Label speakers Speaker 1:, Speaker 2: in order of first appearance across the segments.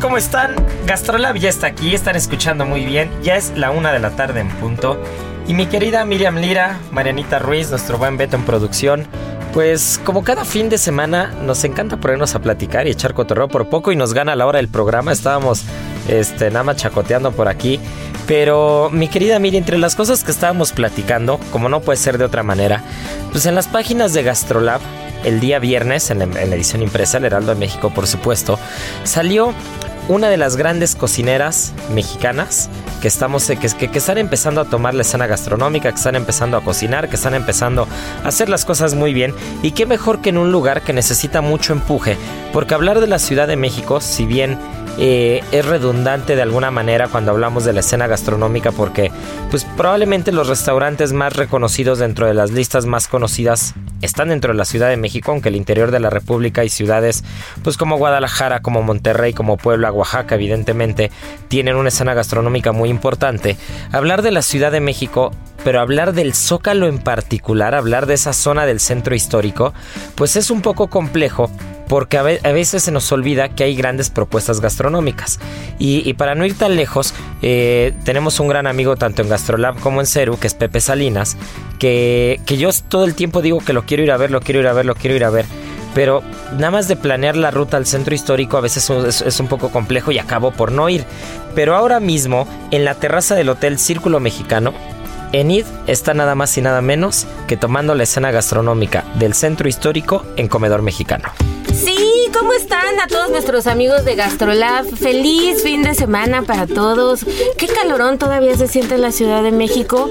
Speaker 1: ¿cómo están? Gastrolab ya está aquí, están escuchando muy bien. Ya es la una de la tarde en punto. Y mi querida Miriam Lira, Marianita Ruiz, nuestro buen Beto en producción, pues como cada fin de semana nos encanta ponernos a platicar y echar cotorreo por poco y nos gana la hora del programa. Estábamos este, nada más chacoteando por aquí. Pero mi querida Miriam, entre las cosas que estábamos platicando, como no puede ser de otra manera, pues en las páginas de Gastrolab el día viernes, en la, edición impresa, el Heraldo de México, por supuesto, salió una de las grandes cocineras mexicanas que estamos que, que, que, están empezando a tomar la escena gastronómica, que están empezando a cocinar, que están empezando a hacer las cosas muy bien y qué mejor que en un lugar que necesita mucho empuje, porque hablar de la Ciudad de México, si bien eh, es redundante de alguna manera cuando hablamos de la escena gastronómica porque pues probablemente los restaurantes más reconocidos dentro de las listas más conocidas están dentro de la Ciudad de México, aunque el interior de la República y ciudades pues como Guadalajara, como Monterrey, como Puebla, Oaxaca, evidentemente tienen una escena gastronómica muy importante. Hablar de la Ciudad de México pero hablar del Zócalo en particular, hablar de esa zona del centro histórico, pues es un poco complejo porque a, veces se nos olvida que hay grandes propuestas gastronómicas. Y, para no ir tan lejos, eh, tenemos un gran amigo tanto en Gastrolab como en Ceru, que es Pepe Salinas, que, que yo todo el tiempo digo que lo quiero ir a ver, lo quiero ir a ver, lo quiero ir a ver pero nada más de planear la ruta al centro histórico a veces es, un poco complejo y acabo por no ir. Pero ahora mismo, en la terraza del Hotel Círculo Mexicano, Enid está nada más y nada menos que tomando la escena gastronómica del centro histórico en Comedor Mexicano.
Speaker 2: ¿Cómo están a todos nuestros amigos de Gastrolab? Feliz fin de semana para todos. Qué calorón todavía se siente en la Ciudad de México.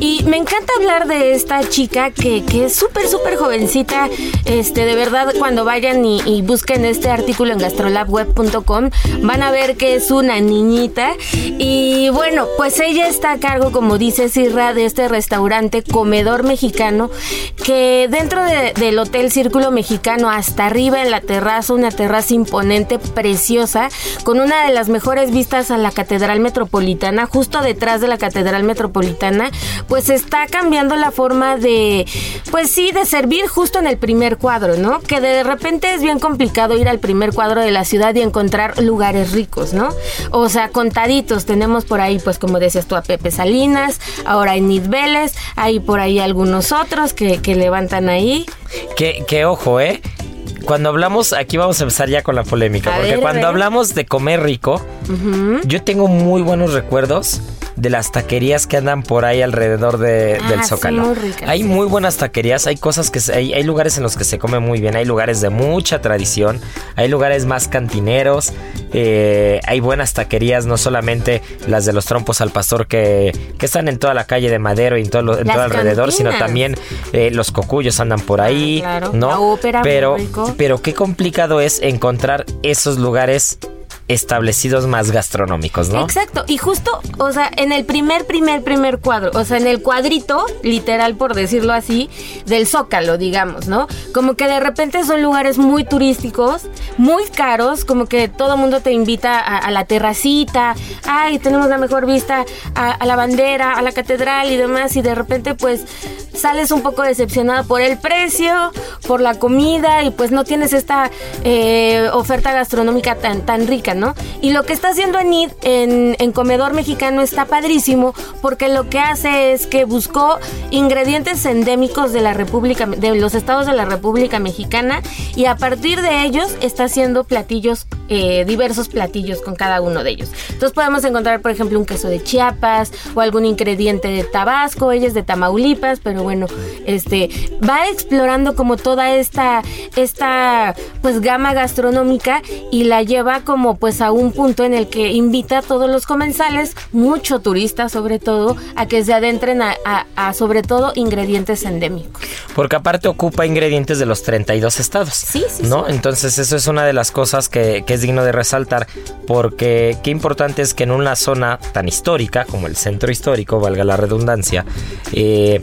Speaker 2: Y me encanta hablar de esta chica que, es súper, súper jovencita. Este, de verdad, cuando vayan y, busquen este artículo en gastrolabweb.com, van a ver que es una niñita. Y bueno, pues ella está a cargo, como dice Sirra, de este restaurante comedor mexicano que dentro del Hotel Círculo Mexicano, hasta arriba en la terraza, una terraza imponente, preciosa, con una de las mejores vistas a la Catedral Metropolitana, justo detrás de la Catedral Metropolitana, pues está cambiando la forma de, pues sí, de servir justo en el primer cuadro, ¿no? Que de repente es bien complicado ir al primer cuadro de la ciudad y encontrar lugares ricos, ¿no? O sea, contaditos, tenemos por ahí, pues como decías tú, a Pepe Salinas, ahora hay Nid Vélez, hay por ahí algunos otros que, que levantan ahí.
Speaker 1: Que, que ojo, ¿eh? Cuando hablamos, aquí vamos a empezar ya con la polémica, porque cuando hablamos de comer rico, yo tengo muy buenos recuerdos de las taquerías que andan por ahí alrededor de, del ah, Zócalo. hay muy buenas taquerías, hay cosas que hay, hay lugares en los que se come muy bien, hay lugares de mucha tradición, hay lugares más cantineros, eh, hay buenas taquerías, no solamente las de los trompos al pastor que, que están en toda la calle de Madero y en todo, en todo alrededor, sino también eh, los cocuyos andan por ah, ahí, ¿no? pero, pero qué complicado es encontrar esos lugares establecidos más gastronómicos, ¿no?
Speaker 2: Exacto, y justo, o sea, en el primer, primer, primer cuadro, o sea, en el cuadrito, literal por decirlo así, del Zócalo, digamos, ¿no? Como que de repente son lugares muy turísticos, muy caros, como que todo el mundo te invita a, la terracita, ay, tenemos la mejor vista a, la bandera, a la catedral y demás, y de repente pues sales un poco decepcionado por el precio, por la comida, y pues no tienes esta eh, oferta gastronómica tan, tan rica, ¿no? Y lo que está haciendo Anid en, en Comedor Mexicano está padrísimo porque lo que hace es que buscó ingredientes endémicos de la República, de los estados de la República Mexicana y a partir de ellos está haciendo platillos, eh, diversos platillos con cada uno de ellos. Entonces podemos encontrar, por ejemplo, un queso de Chiapas o algún ingrediente de Tabasco, ella es de Tamaulipas, pero bueno, este va explorando como toda esta, esta pues gama gastronómica y la lleva como pues a un punto en el que invita a todos los comensales, mucho turista sobre todo, a que se adentren a, sobre todo ingredientes endémicos.
Speaker 1: Porque aparte ocupa ingredientes de los 32 estados.
Speaker 2: Sí, sí.
Speaker 1: ¿No? Entonces eso es una de las cosas que, es digno de resaltar porque qué importante es que en una zona tan histórica como el centro histórico, valga la redundancia, eh,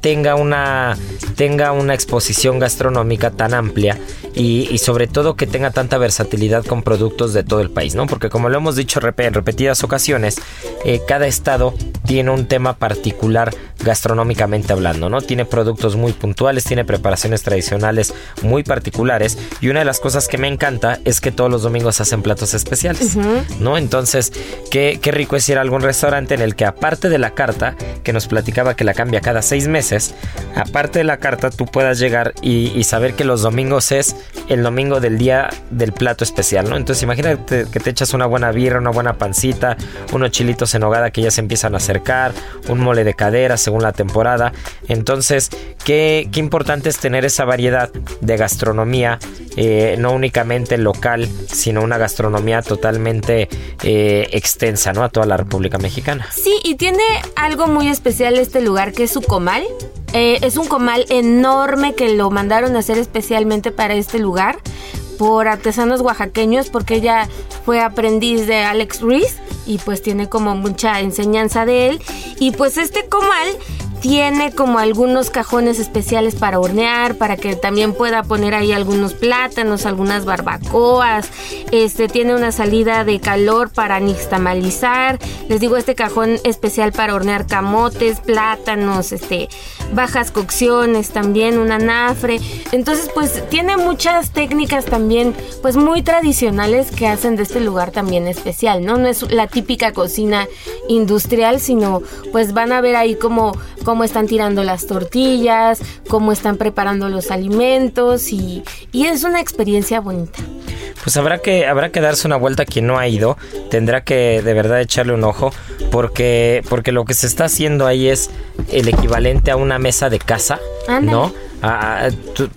Speaker 1: tenga una, tenga una exposición gastronómica tan amplia y, sobre todo que tenga tanta versatilidad con productos de todo el país, ¿no? Porque como lo hemos dicho en repetidas ocasiones, eh, cada estado tiene un tema particular gastronómicamente hablando, ¿no? Tiene productos muy puntuales, tiene preparaciones tradicionales muy particulares y una de las cosas que me encanta es que todos los domingos hacen platos especiales, ¿no? Entonces, qué, qué rico es ir a algún restaurante en el que aparte de la carta, que nos platicaba que la cambia cada seis meses, aparte de la carta tú puedas llegar y, y saber que los domingos es el domingo del día del plato especial, ¿no? Entonces imagínate que te echas una buena birra, una buena pancita, unos chilitos en hogada que ya se empiezan a acercar, un mole de cadera según la temporada. Entonces, qué, qué importante es tener esa variedad de gastronomía, eh, no únicamente local, sino una gastronomía totalmente eh, extensa, ¿no? A toda la República Mexicana.
Speaker 2: Sí, y tiene algo muy especial este lugar que es su comal. Eh, es un comal enorme que lo mandaron a hacer especialmente para este lugar por artesanos oaxaqueños porque ella fue aprendiz de Alex Ruiz y pues tiene como mucha enseñanza de él. Y pues este comal tiene como algunos cajones especiales para hornear, para que también pueda poner ahí algunos plátanos, algunas barbacoas. Este tiene una salida de calor para nixtamalizar. Les digo, este cajón especial para hornear camotes, plátanos, este bajas cocciones también, un anafre. Entonces, pues tiene muchas técnicas también pues muy tradicionales que hacen de este lugar también especial, ¿no? No es la típica cocina industrial, sino pues van a ver ahí como cómo están tirando las tortillas, cómo están preparando los alimentos y, es una experiencia bonita.
Speaker 1: Pues habrá que, habrá que darse una vuelta quien no ha ido, tendrá que de verdad echarle un ojo, porque, porque lo que se está haciendo ahí es el equivalente a una mesa de casa, ¿no? Ah,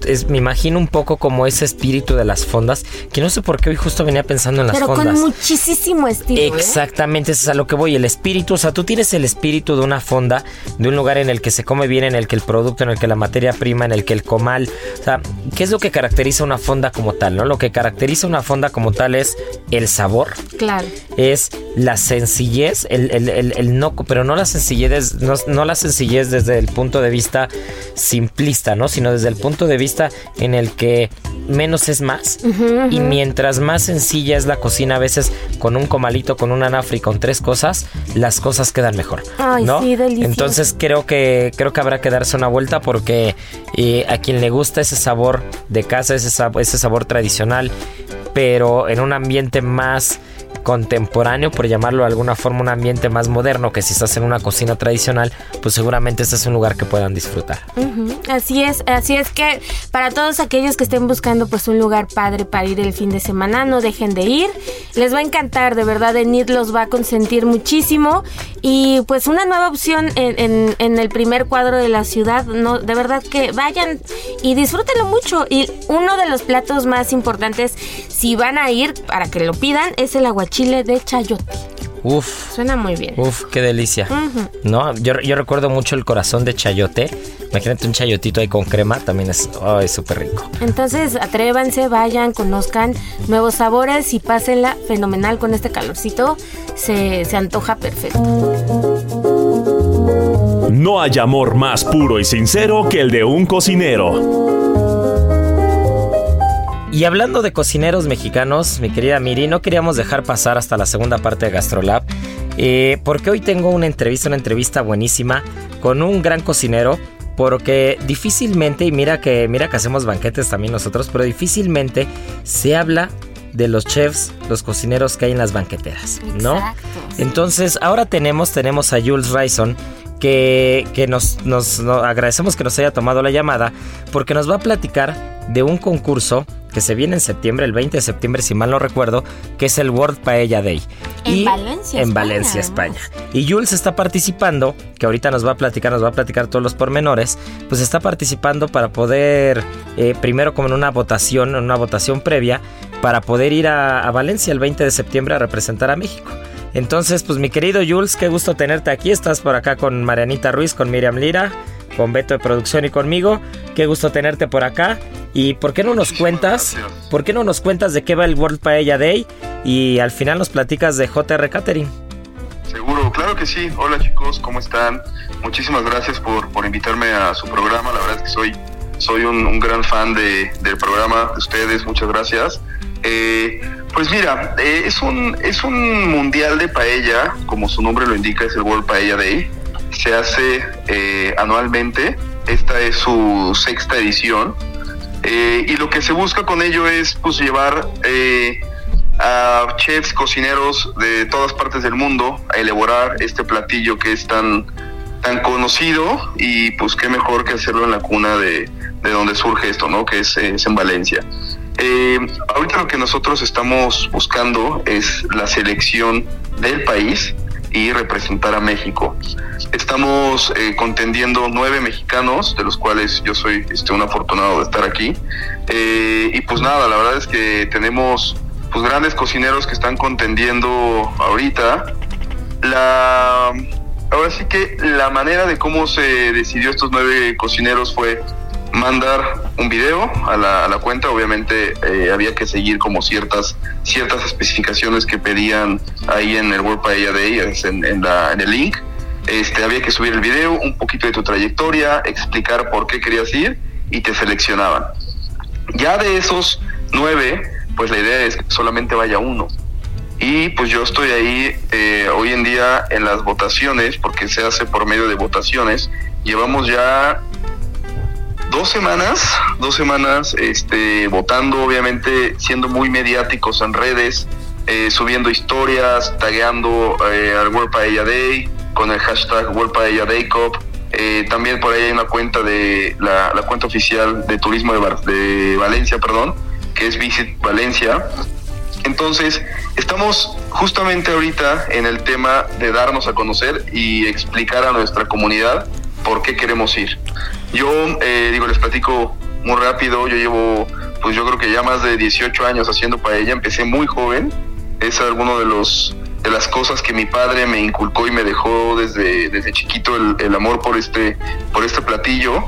Speaker 1: es, me imagino un poco como ese espíritu de las fondas, que no sé por qué hoy justo venía pensando en las fondas.
Speaker 2: Pero con muchísimo estilo. ¿eh?
Speaker 1: Exactamente, eso es a lo que voy, el espíritu, o sea, tú tienes el espíritu de una fonda, de un lugar en el que se come bien, en el que el producto, en el que la materia prima, en el que el comal, o sea, ¿qué es lo que caracteriza una fonda como tal, no? Lo que caracteriza una fonda como tal es el sabor.
Speaker 2: Claro.
Speaker 1: Es la sencillez, el, el, no, pero no la sencillez, no, no la sencillez desde el punto de vista simplista, ¿no? Sino desde el punto de vista en el que menos es más. Y mientras más sencilla es la cocina, a veces con un comalito, con un anafre y con tres cosas, las cosas quedan mejor. ¿no? Entonces creo que creo que habrá que darse una vuelta porque eh, a quien le gusta ese sabor de casa, ese, ese sabor tradicional, pero en un ambiente más contemporáneo, por llamarlo de alguna forma, un ambiente más moderno que si estás en una cocina tradicional, pues seguramente este es un lugar que puedan disfrutar.
Speaker 2: Así es, así es que para todos aquellos que estén buscando pues un lugar padre para ir el fin de semana, no dejen de ir, les va a encantar, de verdad, Enid los va a consentir muchísimo. Y pues una nueva opción en, el primer cuadro de la ciudad, no, de verdad que vayan y disfrútenlo mucho. Y uno de los platos más importantes si van a ir para que lo pidan es el aguachile de chayote.
Speaker 1: Uf.
Speaker 2: Suena muy bien.
Speaker 1: Uf, qué delicia. No, yo, yo, recuerdo mucho el corazón de chayote. Imagínate un chayotito ahí con crema, también es súper rico.
Speaker 2: Entonces, atrévanse, vayan, conozcan nuevos sabores y pásenla fenomenal con este calorcito. Se, se antoja perfecto.
Speaker 3: No hay amor más puro y sincero que el de un cocinero.
Speaker 1: Y hablando de cocineros mexicanos, mi querida Miri, no queríamos dejar pasar hasta la segunda parte de Gastrolab, eh, porque hoy tengo una entrevista, una entrevista buenísima con un gran cocinero, porque difícilmente, y mira que, mira que hacemos banquetes también nosotros, pero difícilmente se habla de los chefs, los cocineros que hay en las banqueteras, ¿no? Entonces, ahora tenemos, tenemos a Jules Raison, que, que nos, nos, agradecemos que nos haya tomado la llamada, porque nos va a platicar de un concurso que se viene en septiembre, el 20 de septiembre, si mal no recuerdo, que es el World Paella Day.
Speaker 2: En Valencia,
Speaker 1: En Valencia, España. Y Jules está participando, que ahorita nos va a platicar, nos va a platicar todos los pormenores, pues está participando para poder, eh, primero como en una votación, en una votación previa, para poder ir a, a Valencia el 20 de septiembre a representar a México. Entonces, pues mi querido Jules, qué gusto tenerte aquí. Estás por acá con Marianita Ruiz, con Miriam Lira, con Beto de Producción y conmigo. Qué gusto tenerte por acá. ¿Y por qué no nos cuentas? ¿Por qué no nos cuentas de qué va el World Paella Day? Y al final nos platicas de JR Catering.
Speaker 4: Seguro, claro que sí. Hola chicos, ¿cómo están? Muchísimas gracias por, por invitarme a su programa. La verdad es que soy, soy un, gran fan de, del programa de ustedes. Muchas gracias. Eh, pues mira, eh, es, un, es un mundial de paella, como su nombre lo indica, es el World Paella Day. Se hace eh, anualmente. Esta es su sexta edición eh, y lo que se busca con ello es pues llevar eh, a chefs, cocineros de todas partes del mundo a elaborar este platillo que es tan, tan conocido y pues qué mejor que hacerlo en la cuna de, de donde surge esto, ¿no? Que es, en Valencia. Eh, ahorita lo que nosotros estamos buscando es la selección del país y representar a México. Estamos eh, contendiendo nueve mexicanos, de los cuales yo soy este, un afortunado de estar aquí. Eh, y pues nada, la verdad es que tenemos pues grandes cocineros que están contendiendo ahorita. La, ahora sí que la manera de cómo se decidió estos nueve cocineros fue mandar un video a la, a cuenta. Obviamente eh, había que seguir como ciertas, ciertas especificaciones que pedían ahí en el World Paella Day, en, en, en el link. Este, había que subir el video, un poquito de tu trayectoria, explicar por qué querías ir y te seleccionaban. Ya de esos nueve, pues la idea es que solamente vaya uno. Y pues yo estoy ahí eh, hoy en día en las votaciones, porque se hace por medio de votaciones. Llevamos ya dos semanas, dos semanas este, votando, obviamente siendo muy mediáticos en redes, eh, subiendo historias, tagueando eh, al World Paella Day con el hashtag World Paella Day Cup. Eh, también por ahí hay una cuenta de la, cuenta oficial de turismo de, de Valencia, perdón, que es Visit Valencia. Entonces, estamos justamente ahorita en el tema de darnos a conocer y explicar a nuestra comunidad por qué queremos ir. Yo, eh, digo, les platico muy rápido, yo llevo, pues yo creo que ya más de 18 años haciendo paella, empecé muy joven, es alguno de los de las cosas que mi padre me inculcó y me dejó desde, desde chiquito el, el amor por este, por este platillo.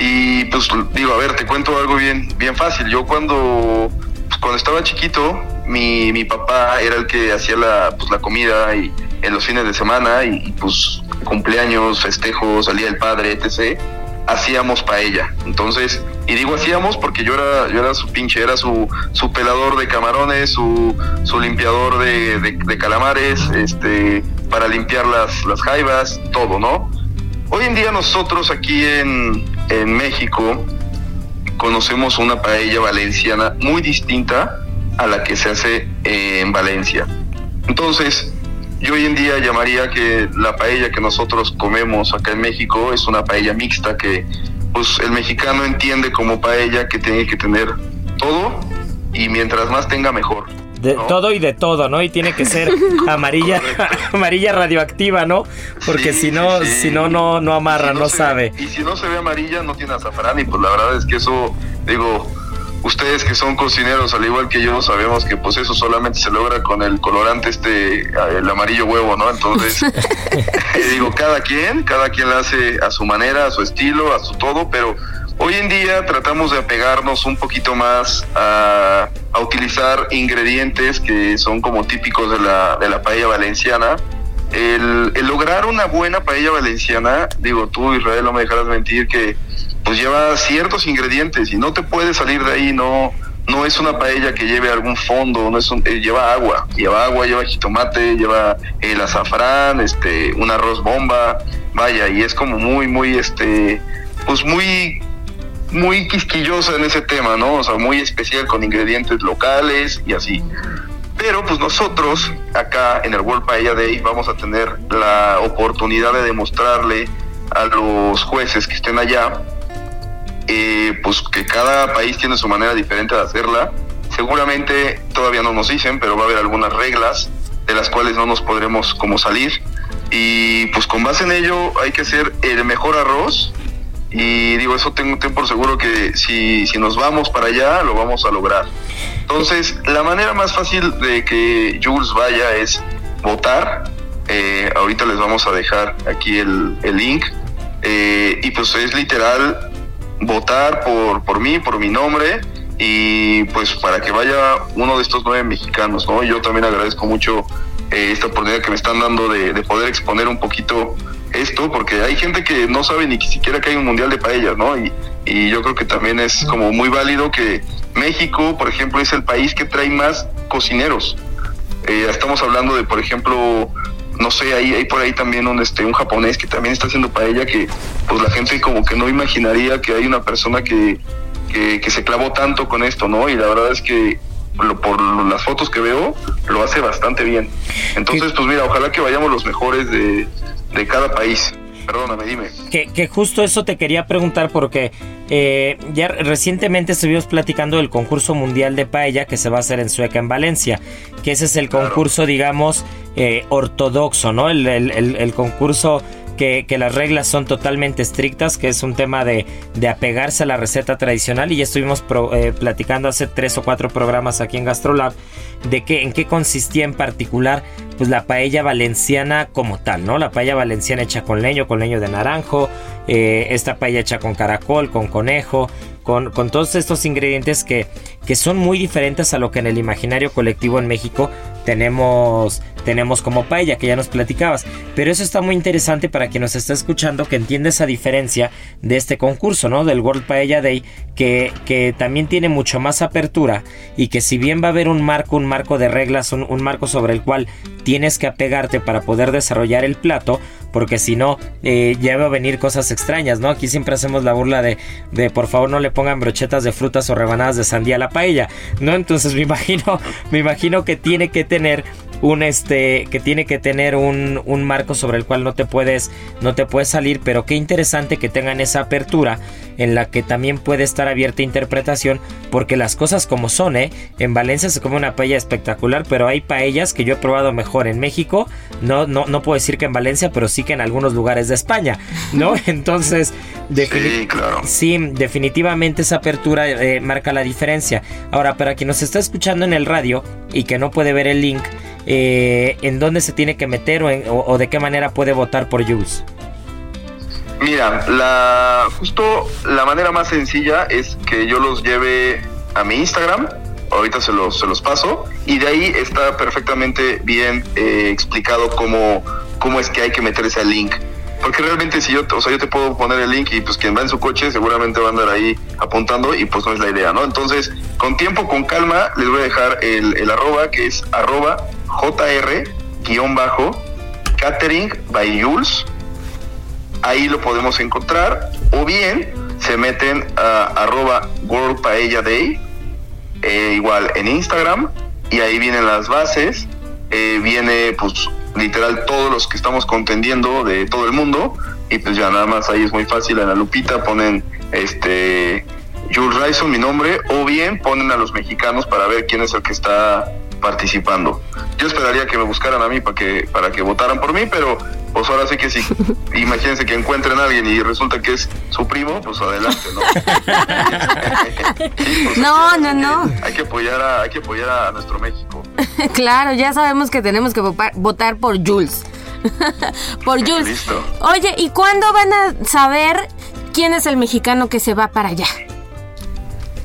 Speaker 4: Y pues digo, a ver, te cuento algo bien, bien fácil. Yo cuando, pues, cuando estaba chiquito, mi, mi papá era el que hacía la, pues, la comida y en los fines de semana y, y pues cumpleaños, festejos, salía el padre, etc hacíamos paella. Entonces, y digo hacíamos porque yo era, yo era su pinche, era su, su pelador de camarones, su, su limpiador de, de, calamares, este, para limpiar las, las jaivas, todo, ¿no? Hoy en día nosotros aquí en, en México conocemos una paella valenciana muy distinta a la que se hace en Valencia. Entonces, yo hoy en día llamaría que la paella que nosotros comemos acá en México es una paella mixta que pues el mexicano entiende como paella que tiene que tener todo y mientras más tenga mejor.
Speaker 1: De todo y de todo, ¿no? Y tiene que ser amarilla, amarilla radioactiva, ¿no? Porque si no, si no, no, no amarra, no, sabe.
Speaker 4: y si no se ve amarilla, no tiene azafrán. Y pues la verdad es que eso, digo, ustedes que son cocineros, al igual que yo, sabemos que pues eso solamente se logra con el colorante este, el amarillo huevo, ¿no? Entonces, digo, cada quien, cada quien lo hace a su manera, a su estilo, a su todo, pero hoy en día tratamos de apegarnos un poquito más a, utilizar ingredientes que son como típicos de la, de la paella valenciana. El, el lograr una buena paella valenciana, digo, tú Israel no me dejarás mentir que pues lleva ciertos ingredientes y no te puedes salir de ahí, no no es una paella que lleve algún fondo, no es eh, lleva agua, lleva agua, lleva jitomate, lleva el azafrán, este, un arroz bomba, vaya, y es como muy, muy, este, pues muy, muy quisquillosa en ese tema, ¿no? O sea, muy especial con ingredientes locales y así. Pero pues nosotros acá en el World Paella Day vamos a tener la oportunidad de demostrarle a los jueces que estén allá eh, pues que cada país tiene su manera diferente de hacerla. Seguramente todavía no nos dicen, pero va a haber algunas reglas de las cuales no nos podremos como salir. Y pues con base en ello hay que hacer el mejor arroz. Y digo, eso tengo, tengo por seguro que si, si nos vamos para allá, lo vamos a lograr. Entonces, la manera más fácil de que Jules vaya es votar. Eh, ahorita les vamos a dejar aquí el, el link. Eh, y pues es literal votar por, por mí, por mi nombre y pues para que vaya uno de estos nueve mexicanos, ¿no? Yo también agradezco mucho eh, esta oportunidad que me están dando de, poder exponer un poquito esto, porque hay gente que no sabe ni siquiera que hay un mundial de paellas, ¿no? Y, y yo creo que también es como muy válido que México, por ejemplo, es el país que trae más cocineros. Eh, estamos hablando de, por ejemplo, no sé, hay, hay por ahí también un, este, un japonés que también está haciendo paella que pues la gente como que no imaginaría que hay una persona que, que, se clavó tanto con esto, ¿no? Y la verdad es que por las fotos que veo, lo hace bastante bien. Entonces, pues mira, ojalá que vayamos los mejores de, de cada país. Perdóname, dime.
Speaker 1: Que, que, justo eso te quería preguntar porque eh, ya recientemente estuvimos platicando del concurso mundial de paella que se va a hacer en Sueca, en Valencia, que ese es el concurso, digamos, eh, ortodoxo, ¿no? El, el, concurso que, que, las reglas son totalmente estrictas, que es un tema de, de apegarse a la receta tradicional y ya estuvimos eh, platicando hace tres o cuatro programas aquí en Gastrolab de qué, en qué consistía en particular pues la paella valenciana como tal, ¿no? La paella valenciana hecha con leño, con leño de naranjo, eh, esta paella hecha con caracol, con conejo, con, todos estos ingredientes que, que son muy diferentes a lo que en el imaginario colectivo en México tenemos tenemos como paella que ya nos platicabas. Pero eso está muy interesante para quien nos está escuchando que entiende esa diferencia de este concurso, ¿no? Del World Paella Day, que, que también tiene mucho más apertura y que si bien va a haber un marco, un marco de reglas, un marco sobre el cual tienes que apegarte para poder desarrollar el plato, porque si no, eh, ya va a venir cosas extrañas, ¿no? Aquí siempre hacemos la burla de, de por favor no le pongan brochetas de frutas o rebanadas de sandía a la paella, ¿no? Entonces me imagino, me imagino que tiene que tener un este que tiene que tener un, un, marco sobre el cual no te puedes no te puedes salir pero qué interesante que tengan esa apertura en la que también puede estar abierta interpretación porque las cosas como son ¿eh? en Valencia se come una paella espectacular pero hay paellas que yo he probado mejor en México no no no puedo decir que en Valencia pero sí que en algunos lugares de España no entonces
Speaker 4: sí, claro.
Speaker 1: sí definitivamente esa apertura eh, marca la diferencia ahora para quien nos está escuchando en el radio y que no puede ver el link eh, en dónde se tiene que meter o, de qué manera puede votar por Jules.
Speaker 4: Mira, la, justo la manera más sencilla es que yo los lleve a mi Instagram, ahorita se los, se los paso, y de ahí está perfectamente bien eh, explicado cómo, cómo es que hay que meterse al link. Porque realmente si yo, o sea, yo te puedo poner el link y pues quien va en su coche seguramente va a andar ahí apuntando y pues no es la idea, ¿no? Entonces, con tiempo, con calma, les voy a dejar el, el arroba que es arroba JR-Catering by Jules. Ahí lo podemos encontrar. O bien se meten a arroba World Paella Day, eh, igual en Instagram, y ahí vienen las bases. Eh, viene pues literal todos los que estamos contendiendo de todo el mundo. Y pues ya nada más ahí es muy fácil en la lupita ponen este Jules Ryson, mi nombre, o bien ponen a los mexicanos para ver quién es el que está participando. Yo esperaría que me buscaran a mí para que, para que votaran por mí, pero pues ahora sí que sí. Imagínense que encuentren a alguien y resulta que es su primo, pues adelante, ¿no?
Speaker 2: Pues no, no, no.
Speaker 4: Hay que apoyar a, hay que apoyar a nuestro México.
Speaker 2: claro, ya sabemos que tenemos que votar por Jules. por Jules. Listo. Oye, ¿y cuándo van a saber quién es el mexicano que se va para allá?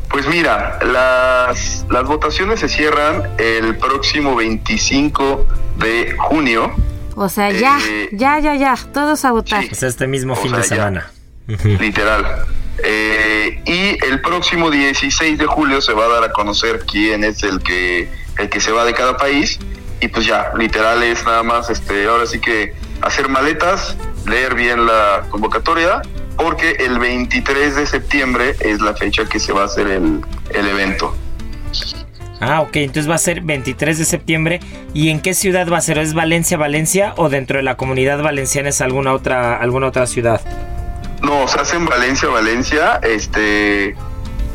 Speaker 4: Pues mira, las, las votaciones se cierran el próximo 25 de junio.
Speaker 2: O sea, ya, eh, ya, ya, ya, todos a votar.
Speaker 1: Sí. este mismo fin de semana.
Speaker 4: literal. Eh, y el próximo 16 de julio se va a dar a conocer quién es el que, el que se va de cada país. Y pues ya, literal es nada más, este, ahora sí que hacer maletas, leer bien la convocatoria porque el 23 de septiembre es la fecha que se va a hacer el, evento.
Speaker 1: Ah, ok, entonces va a ser 23 de septiembre. ¿Y en qué ciudad va a ser? ¿Es Valencia, Valencia o dentro de la comunidad valenciana es alguna otra, alguna otra ciudad?
Speaker 4: No, se hace en Valencia, Valencia, este...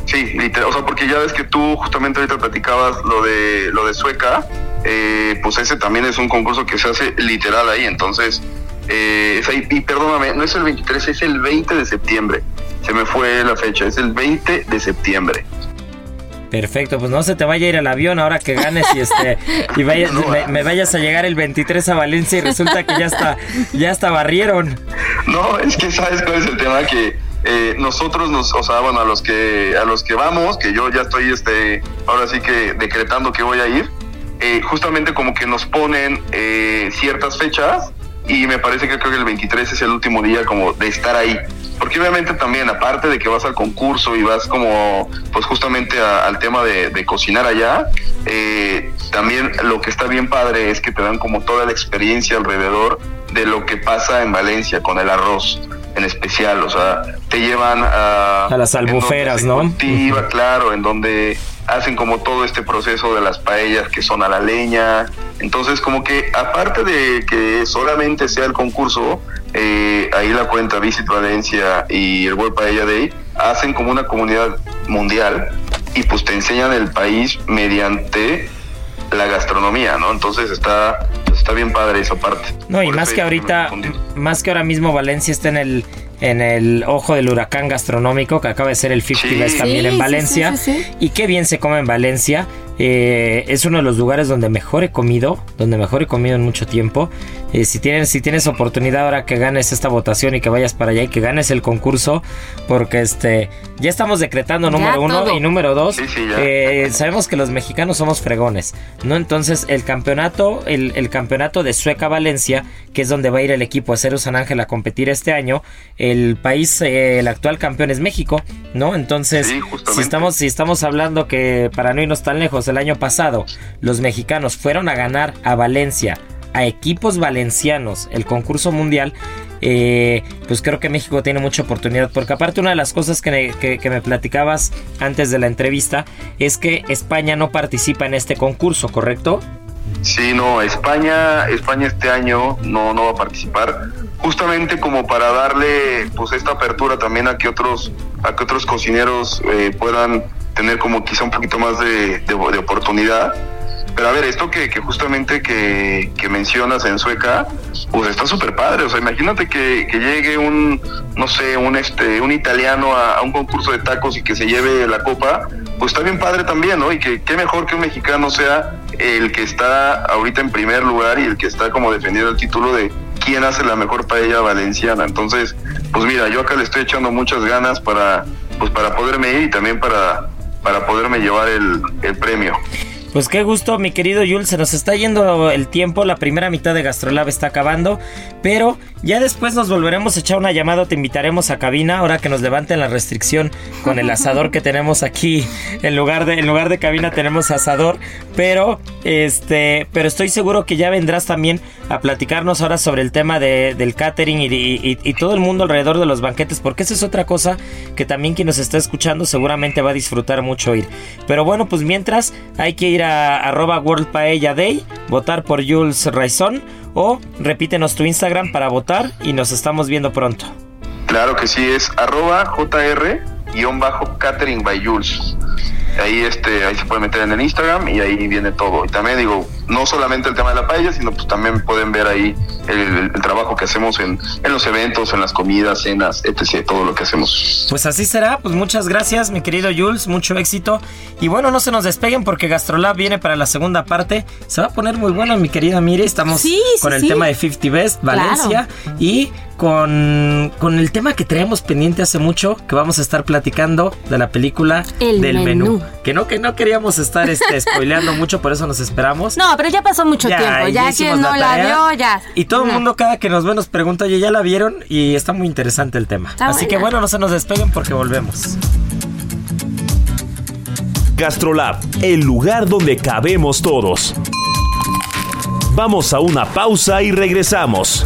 Speaker 4: Sí, o sea, porque ya ves que tú justamente ahorita platicabas lo de, lo de Sueca, eh, pues ese también es un concurso que se hace literal ahí, entonces eh, y perdóname, no es el 23, es el 20 de septiembre. Se me fue la fecha, es el 20 de septiembre.
Speaker 1: Perfecto, pues no se te vaya a ir al avión ahora que ganes y este y vayas, me, vayas a llegar el 23 a Valencia y resulta que ya está ya está barrieron.
Speaker 4: No, es que sabes cuál es el tema que eh, nosotros nos, o sea, bueno, a los que a los que vamos, que yo ya estoy este ahora sí que decretando que voy a ir, eh, justamente como que nos ponen eh, ciertas fechas y me parece que creo que el 23 es el último día como de estar ahí. Porque obviamente también, aparte de que vas al concurso y vas como, pues justamente al tema de, cocinar allá, eh, también lo que está bien padre es que te dan como toda la experiencia alrededor de lo que pasa en Valencia con el arroz en especial, o sea, te llevan a...
Speaker 1: A las albuferas, ¿no?
Speaker 4: claro, en donde hacen como todo este proceso de las paellas que son a la leña. Entonces, como que aparte de que solamente sea el concurso, eh, ahí la cuenta Visit Valencia y el World Paella Day hacen como una comunidad mundial y pues te enseñan el país mediante la gastronomía, ¿no? Entonces está está bien padre esa parte.
Speaker 1: No, y más que ahorita, más que ahora mismo Valencia está en el en el ojo del huracán gastronómico que acaba de ser el 50 también en Valencia. y qué bien se come en Valencia. Eh, es uno de los lugares donde mejor he comido, donde mejor he comido en mucho tiempo. Eh, si, tienes, si tienes oportunidad ahora que ganes esta votación y que vayas para allá y que ganes el concurso, porque este ya estamos decretando número uno y número dos. Eh, sabemos que los mexicanos somos fregones, ¿no? Entonces el campeonato, el, el, campeonato de Sueca Valencia, que es donde va a ir el equipo Acero San Ángel a competir este año, el país, el actual campeón es México, ¿no? Entonces, si estamos, si estamos hablando que para no irnos tan lejos, el año pasado los mexicanos fueron a ganar a Valencia a equipos valencianos el concurso mundial, eh, pues creo que México tiene mucha oportunidad. Porque aparte una de las cosas que, me platicabas antes de la entrevista es que España no participa en este concurso, ¿correcto?
Speaker 4: Sí, no, España, España este año no, no va a participar, justamente como para darle pues esta apertura también a que otros, a que otros cocineros eh, puedan tener como quizá un poquito más de, de, oportunidad. Pero a ver, esto que, justamente que, mencionas en Sueca, pues está súper padre. O sea, imagínate que, que, llegue un, no sé, un este, un italiano a, un concurso de tacos y que se lleve la copa, pues está bien padre también, ¿no? Y que qué mejor que un mexicano sea el que está ahorita en primer lugar y el que está como defendiendo el título de quién hace la mejor paella valenciana. Entonces, pues mira, yo acá le estoy echando muchas ganas para, pues para poderme ir y también para para poderme llevar el, el premio.
Speaker 1: Pues qué gusto, mi querido Jules. Se nos está yendo el tiempo. La primera mitad de Gastrolab está acabando. Pero ya después nos volveremos a echar una llamada. Te invitaremos a cabina. Ahora que nos levanten la restricción con el asador que tenemos aquí. En lugar de, en lugar de cabina tenemos asador. Pero, este, pero estoy seguro que ya vendrás también a platicarnos ahora sobre el tema de, del catering y, y, todo el mundo alrededor de los banquetes. Porque esa es otra cosa que también quien nos está escuchando seguramente va a disfrutar mucho ir. Pero bueno, pues mientras hay que ir a arroba World Paella Day, votar por Jules Raizón o repítenos tu Instagram para votar y nos estamos viendo pronto.
Speaker 4: Claro que sí, es arroba JR-catering by Jules. Ahí, este, ahí se puede meter en el Instagram y ahí viene todo. Y también digo, no solamente el tema de la paella, sino pues también pueden ver ahí el, trabajo que hacemos en, en, los eventos, en las comidas, cenas, etc., todo lo que hacemos.
Speaker 1: Pues así será, pues muchas gracias mi querido Jules, mucho éxito. Y bueno, no se nos despeguen porque Gastrolab viene para la segunda parte. Se va a poner muy bueno mi querida Miri, estamos con el tema de 50 Best, Valencia, y con, con el tema que traemos pendiente hace mucho, que vamos a estar platicando de la película del menú. Que no, que no queríamos estar este, spoileando mucho, por eso nos esperamos.
Speaker 2: No, pero ya pasó mucho tiempo, ya, quien no la, vio, ya.
Speaker 1: Y todo el mundo cada que nos ve nos pregunta, oye, ¿ya la vieron? Y está muy interesante el tema. Así que bueno, no se nos despeguen porque volvemos.
Speaker 3: Gastrolab, el lugar donde cabemos todos. Vamos a una pausa y regresamos.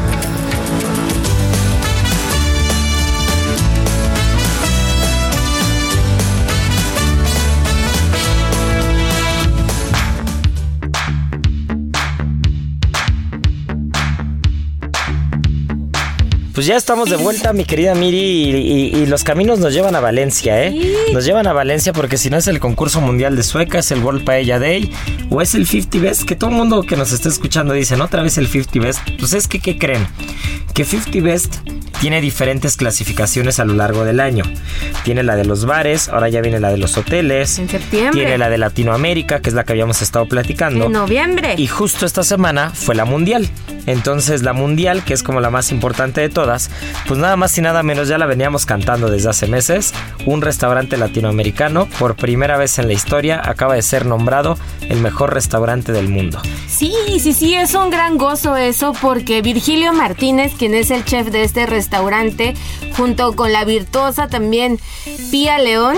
Speaker 1: Pues ya estamos de vuelta, mi querida Miri, y, los caminos nos llevan a Valencia, ¿eh? Nos llevan a Valencia porque si no es el concurso mundial de Sueca, es el World Paella Day, o es el 50 Best, que todo el mundo que nos está escuchando dice, ¿no? Otra vez el 50 Best. Pues es que, ¿qué creen? Que 50 Best tiene diferentes clasificaciones a lo largo del año. Tiene la de los bares, ahora ya viene la de los hoteles.
Speaker 2: En septiembre.
Speaker 1: Tiene la de Latinoamérica, que es la que habíamos estado platicando.
Speaker 2: En noviembre.
Speaker 1: Y justo esta semana fue la mundial. Entonces la mundial, que es como la más importante de todas, pues nada más y nada menos ya la veníamos cantando desde hace meses. Un restaurante latinoamericano, por primera vez en la historia, acaba de ser nombrado el mejor restaurante del mundo.
Speaker 2: Sí, sí, sí, es un gran gozo eso porque Virgilio Martínez, quien es el chef de este restaurante, junto con la virtuosa también Pía León,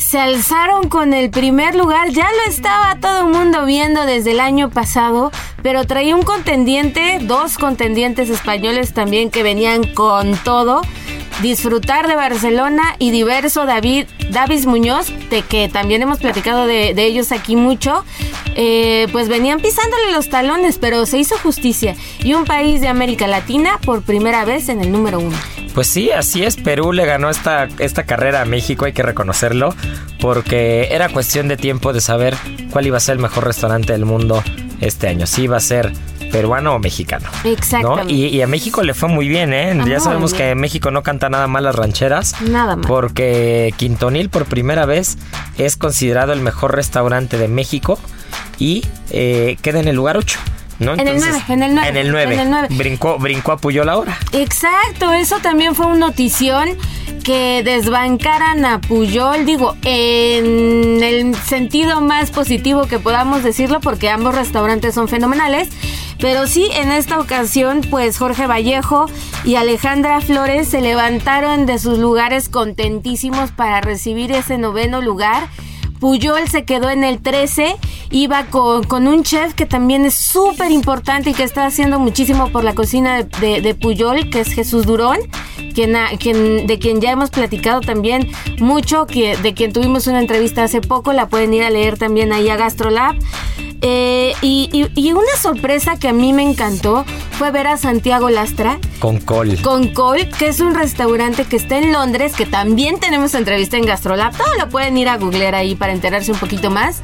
Speaker 2: se alzaron con el primer lugar. Ya lo estaba todo el mundo viendo desde el año pasado, pero traía un contendiente, dos contendientes españoles también que venían con todo disfrutar de Barcelona y diverso David Davis Muñoz, de que también hemos platicado de, ellos aquí mucho, eh, pues venían pisándole los talones, pero se hizo justicia. Y un país de América Latina por primera vez en el número uno.
Speaker 1: Pues sí, así es. Perú le ganó esta, esta carrera a México, hay que reconocerlo, porque era cuestión de tiempo de saber cuál iba a ser el mejor restaurante del mundo este año. Si iba a ser peruano o mexicano.
Speaker 2: Exactamente.
Speaker 1: Y, a México le fue muy bien, ¿eh? Ah, ya sabemos que México no canta nada mal las rancheras.
Speaker 2: Nada más.
Speaker 1: Porque Quintonil por primera vez es considerado el mejor restaurante de México y eh, queda en el lugar 8. ¿No?
Speaker 2: en, el 9, en el 9.
Speaker 1: En el 9. Brincó, brincó a Puyol ahora.
Speaker 2: Exacto, eso también fue una notición que desbancaran a Puyol, digo, en el sentido más positivo que podamos decirlo, porque ambos restaurantes son fenomenales. Pero sí, en esta ocasión, pues Jorge Vallejo y Alejandra Flores se levantaron de sus lugares contentísimos para recibir ese noveno lugar. Puyol se quedó en el 13, iba con, un chef que también es súper importante y que está haciendo muchísimo por la cocina de, Puyol, que es Jesús Durón, quien, de quien ya hemos platicado también mucho, que, de quien tuvimos una entrevista hace poco, la pueden ir a leer también ahí a Gastrolab. Eh, y, una sorpresa que a mí me encantó fue ver a Santiago Lastra.
Speaker 1: Con Col.
Speaker 2: Con Col, que es un restaurante que está en Londres, que también tenemos entrevista en Gastrolab. Todo lo pueden ir a googlear ahí para enterarse un poquito más.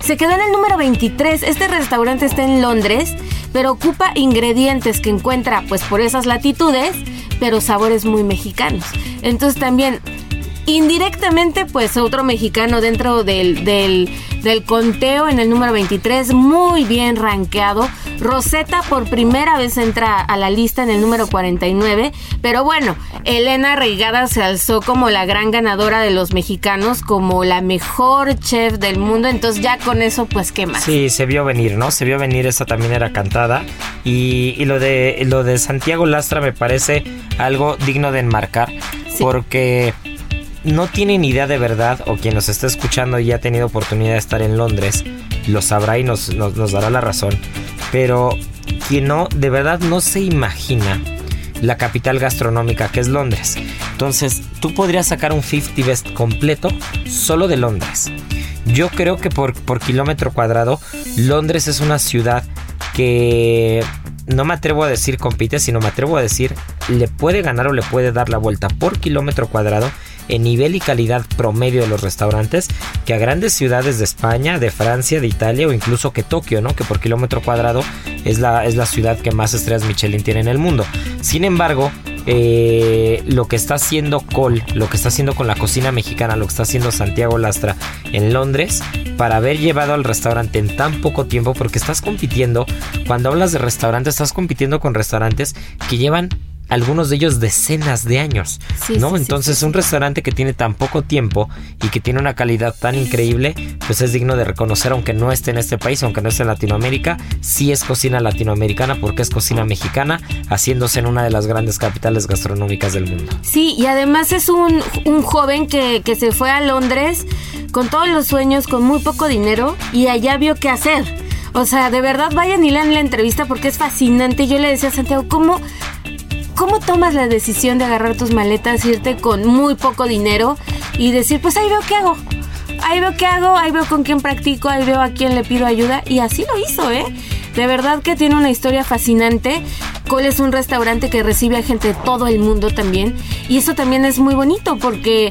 Speaker 2: Se quedó en el número 23. Este restaurante está en Londres, pero ocupa ingredientes que encuentra pues por esas latitudes, pero sabores muy mexicanos. Entonces también indirectamente, pues otro mexicano dentro del, del, del conteo en el número 23, muy bien rankeado. Rosetta por primera vez entra a la lista en el número 49, pero bueno, Elena Reigada se alzó como la gran ganadora de los mexicanos, como la mejor chef del mundo, entonces ya con eso pues qué más.
Speaker 1: Sí, se vio venir, ¿no? Se vio venir, esa también era cantada y, y lo, de, lo de Santiago Lastra me parece algo digno de enmarcar porque no tienen idea de verdad, o quien nos está escuchando y ha tenido oportunidad de estar en Londres, lo sabrá y nos, nos, dará la razón. Pero quien no, de verdad no se imagina la capital gastronómica que es Londres. Entonces, tú podrías sacar un 50 Best completo solo de Londres. Yo creo que por, por kilómetro cuadrado, Londres es una ciudad que no me atrevo a decir compite, sino me atrevo a decir le puede ganar o le puede dar la vuelta por kilómetro cuadrado en nivel y calidad promedio de los restaurantes que a grandes ciudades de España, de Francia, de Italia o incluso que Tokio, ¿no? Que por kilómetro cuadrado es la, es la ciudad que más estrellas Michelin tiene en el mundo. Sin embargo, eh, lo que está haciendo Col, lo que está haciendo con la cocina mexicana, lo que está haciendo Santiago Lastra en Londres, para haber llevado al restaurante en tan poco tiempo, porque estás compitiendo, cuando hablas de restaurantes, estás compitiendo con restaurantes que llevan algunos de ellos decenas de años, ¿no? Entonces un restaurante que tiene tan poco tiempo y que tiene una calidad tan increíble, pues es digno de reconocer, aunque no esté en este país, aunque no esté en Latinoamérica, sí es cocina latinoamericana porque es cocina mexicana, haciéndose en una de las grandes capitales gastronómicas del mundo.
Speaker 2: Sí, y además es un, un joven que, que se fue a Londres con todos los sueños, con muy poco dinero, y allá vio qué hacer. O sea, de verdad vayan y lean la entrevista porque es fascinante. Yo le decía a Santiago, ¿cómo ¿Cómo tomas la decisión de agarrar tus maletas, irte con muy poco dinero y decir, pues ahí veo qué hago? Ahí veo qué hago, ahí veo con quién practico, ahí veo a quién le pido ayuda y así lo hizo, ¿eh? De verdad que tiene una historia fascinante. Cole es un restaurante que recibe a gente de todo el mundo también. Y eso también es muy bonito porque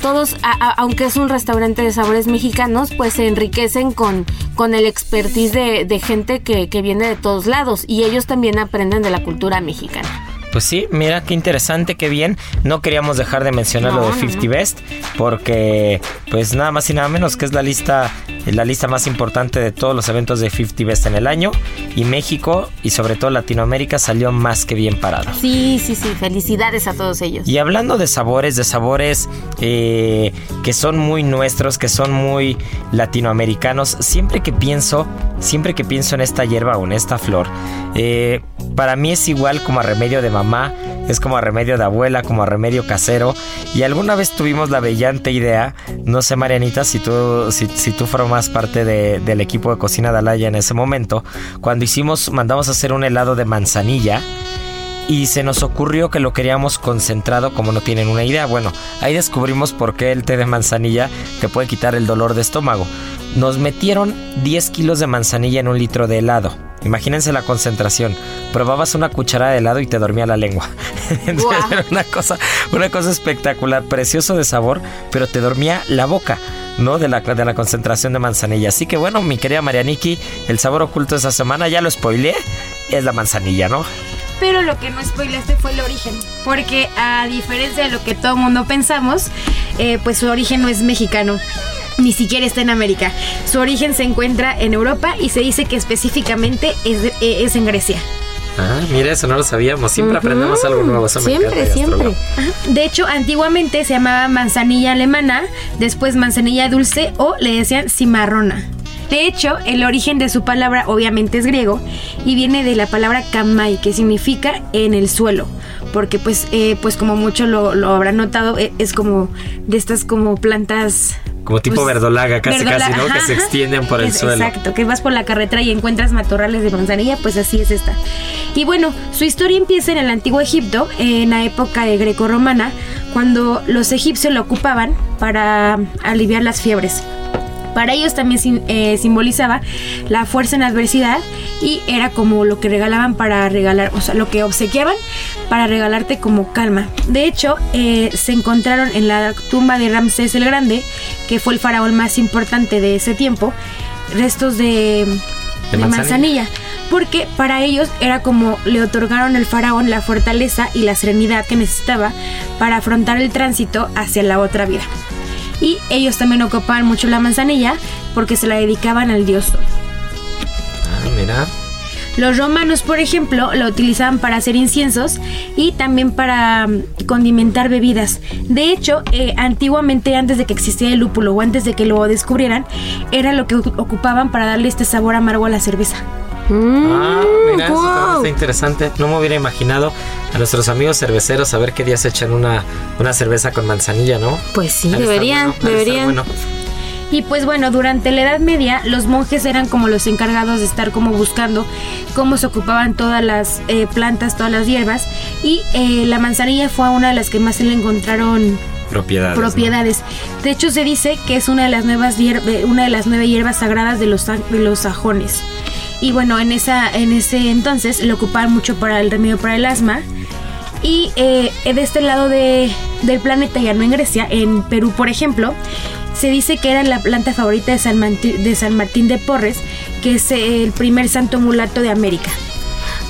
Speaker 2: todos, aunque es un restaurante de sabores mexicanos, pues se enriquecen con, con el expertise de, gente que, que viene de todos lados. Y ellos también aprenden de la cultura mexicana.
Speaker 1: Pues sí, mira qué interesante, qué bien. No queríamos dejar de mencionar lo de 50 Best porque pues nada más y nada menos que es la lista la lista más importante de todos los eventos de 50 Best en el año y México y sobre todo Latinoamérica salió más que bien parado.
Speaker 2: Sí, sí, sí, felicidades a todos ellos.
Speaker 1: Y hablando de sabores, de sabores eh, que son muy nuestros, que son muy latinoamericanos, siempre que pienso, siempre que pienso en esta hierba o en esta flor, eh, para mí es igual como a remedio de mamá, es como a remedio de abuela, como a remedio casero. Y alguna vez tuvimos la brillante idea, no sé Marianita, si tú, si, si tú formas parte del equipo de cocina de Alaya en ese momento, cuando hicimos, mandamos a hacer un helado de manzanilla y se nos ocurrió que lo queríamos concentrado como no tienen una idea. Bueno, ahí descubrimos por qué el té de manzanilla te puede quitar el dolor de estómago. Nos metieron 10 kilos de manzanilla en un litro de helado. Imagínense la concentración. Probabas una cucharada de helado y te dormía la lengua. era una cosa, una cosa espectacular, precioso de sabor, pero te dormía la boca. ¿no? De la, de la concentración de manzanilla. Así que bueno, mi querida Marianiki, el sabor oculto de esa semana, ya lo spoileé, es la manzanilla, ¿no?
Speaker 5: Pero lo que no spoileaste fue el origen. Porque a diferencia de lo que todo mundo pensamos, eh, pues su origen no es mexicano ni siquiera está en América. Su origen se encuentra en Europa y se dice que específicamente es, eh, en Grecia.
Speaker 1: Ah, mira, eso no lo sabíamos. Siempre aprendemos algo nuevo.
Speaker 2: siempre, siempre.
Speaker 5: De hecho, antiguamente se llamaba manzanilla alemana, después manzanilla dulce o le decían cimarrona. De hecho, el origen de su palabra obviamente es griego y viene de la palabra kamai, que significa en el suelo. Porque pues, eh, pues como mucho lo, lo habrán notado, e, es como de estas como plantas
Speaker 1: como tipo pues, verdolaga, casi casi, ¿no? que se extienden por el suelo.
Speaker 5: Exacto, que vas por la carretera y encuentras matorrales de manzanilla, pues así es esta. Y bueno, su historia empieza en el antiguo Egipto, en la época de greco-romana, cuando los egipcios lo ocupaban para aliviar las fiebres. Para ellos también eh, simbolizaba la fuerza en adversidad y era como lo que regalaban para regalar, o sea, lo que obsequiaban para regalarte como calma. De hecho, eh, se encontraron en la tumba de Ramsés el Grande, que fue el faraón más importante de ese tiempo, restos de
Speaker 1: De
Speaker 5: de,
Speaker 1: manzanilla.
Speaker 5: manzanilla. Porque para ellos era como le otorgaron al faraón la fortaleza y la serenidad que necesitaba para afrontar el tránsito hacia la otra vida. Y ellos también ocupaban mucho la manzanilla porque se la dedicaban al dios Sol.
Speaker 1: Ah, mira.
Speaker 5: Los romanos, por ejemplo, la utilizaban para hacer inciensos y también para mm, condimentar bebidas. De hecho, eh, antiguamente, antes de que existiera el lúpulo o antes de que lo descubrieran, era lo que ocu- ocupaban para darle este sabor amargo a la cerveza.
Speaker 1: Ah, mira, eso está interesante. No me hubiera imaginado a nuestros amigos cerveceros saber qué día se echan una, una cerveza con manzanilla, ¿no?
Speaker 2: Pues sí, deberían,
Speaker 1: bueno,
Speaker 2: deberían.
Speaker 1: bueno.
Speaker 5: Y pues bueno, durante la Edad Media los monjes eran como los encargados de estar como buscando cómo se ocupaban todas las eh, plantas, todas las hierbas. Y eh, la manzanilla fue una de las que más se le encontraron
Speaker 1: Propiedades. ¿no?
Speaker 5: propiedades. De hecho, se dice que es una de las nuevas eh, una de las nueve hierbas sagradas de los, de los sajones. Y bueno, en esa en ese entonces lo ocupaban mucho para el remedio para el asma. Y eh, de este lado de- del planeta, ya no en Grecia, en Perú, por ejemplo, se dice que era la planta favorita de San, Manti- de San Martín de Porres, que es el primer santo mulato de América.